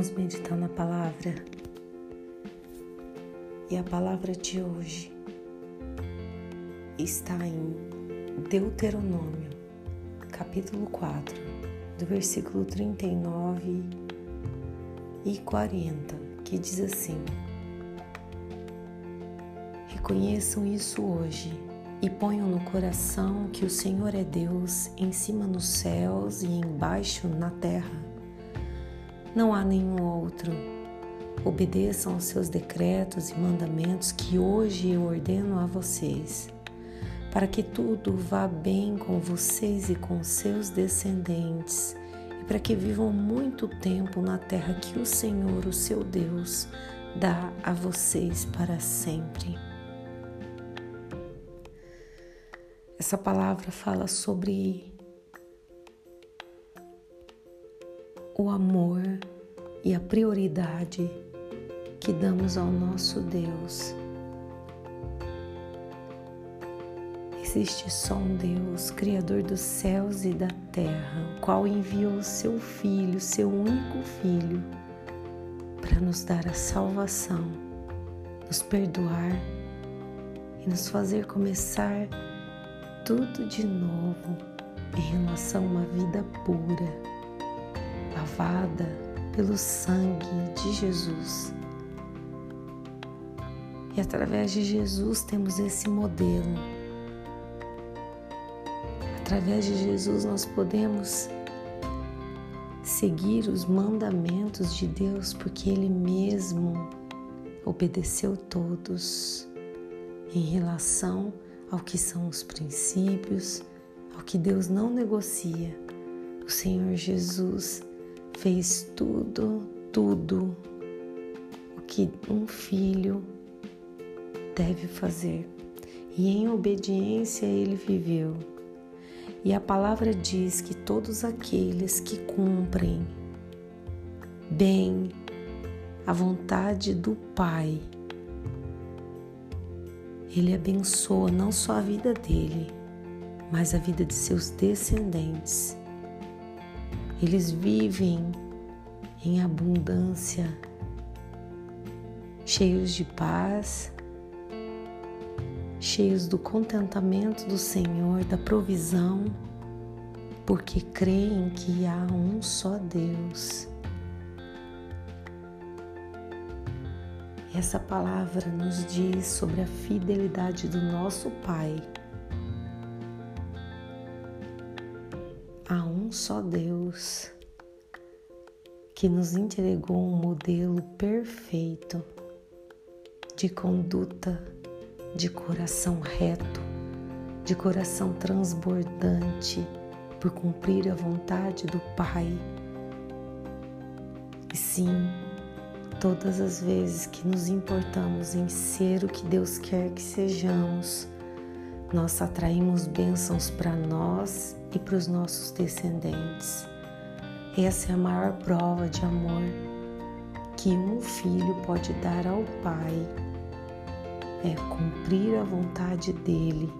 Vamos meditar na palavra. E a palavra de hoje está em Deuteronômio, capítulo 4, do versículo 39 e 40, que diz assim: Reconheçam isso hoje e ponham no coração que o Senhor é Deus em cima nos céus e embaixo na terra. Não há nenhum outro. Obedeçam aos seus decretos e mandamentos que hoje eu ordeno a vocês, para que tudo vá bem com vocês e com seus descendentes, e para que vivam muito tempo na terra que o Senhor, o seu Deus, dá a vocês para sempre. Essa palavra fala sobre o amor e a prioridade que damos ao nosso Deus. Existe só um Deus, Criador dos céus e da terra, o qual enviou seu Filho, seu único Filho, para nos dar a salvação, nos perdoar e nos fazer começar tudo de novo em relação a uma vida pura, lavada pelo sangue de Jesus. E através de Jesus temos esse modelo. Através de Jesus nós podemos seguir os mandamentos de Deus, porque Ele mesmo obedeceu todos em relação ao que são os princípios, ao que Deus não negocia. O Senhor Jesus fez tudo, tudo o que um filho deve fazer. E em obediência ele viveu. E a palavra diz que todos aqueles que cumprem bem a vontade do Pai, ele abençoa não só a vida dele, mas a vida de seus descendentes. Eles vivem em abundância, cheios de paz, cheios do contentamento do Senhor, da provisão, porque creem que há um só Deus Essa palavra nos diz sobre a fidelidade do nosso Pai. Há um só Deus que nos entregou um modelo perfeito de conduta, de coração reto, de coração transbordante por cumprir a vontade do Pai. E sim, Todas as vezes que nos importamos em ser o que Deus quer que sejamos, nós atraímos bênçãos para nós e para os nossos descendentes. Essa é a maior prova de amor que um filho pode dar ao Pai, é cumprir a vontade dele.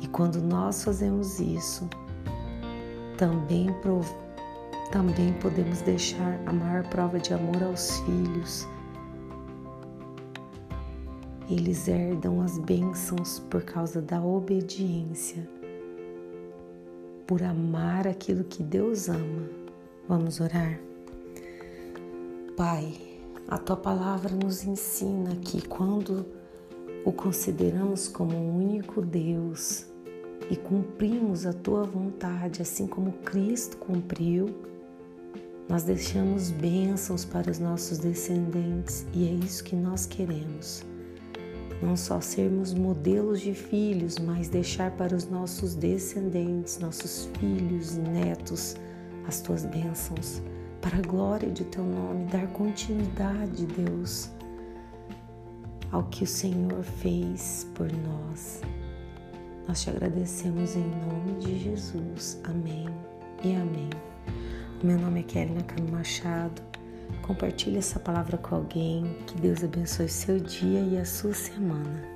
E quando nós fazemos isso, também também podemos deixar a maior prova de amor aos filhos. Eles herdam as bênçãos por causa da obediência, por amar aquilo que Deus ama. Vamos orar? Pai, a tua palavra nos ensina que quando o consideramos como o único Deus e cumprimos a tua vontade, assim como Cristo cumpriu, nós deixamos bênçãos para os nossos descendentes e é isso que nós queremos. Não só sermos modelos de filhos, mas deixar para os nossos descendentes, nossos filhos, netos, as tuas bênçãos, para a glória de teu nome, dar continuidade, Deus, ao que o Senhor fez por nós. Nós te agradecemos em nome de Jesus. Amém e amém. Meu nome é Kelly Nakano Machado. Compartilhe essa palavra com alguém. Que Deus abençoe seu dia e a sua semana.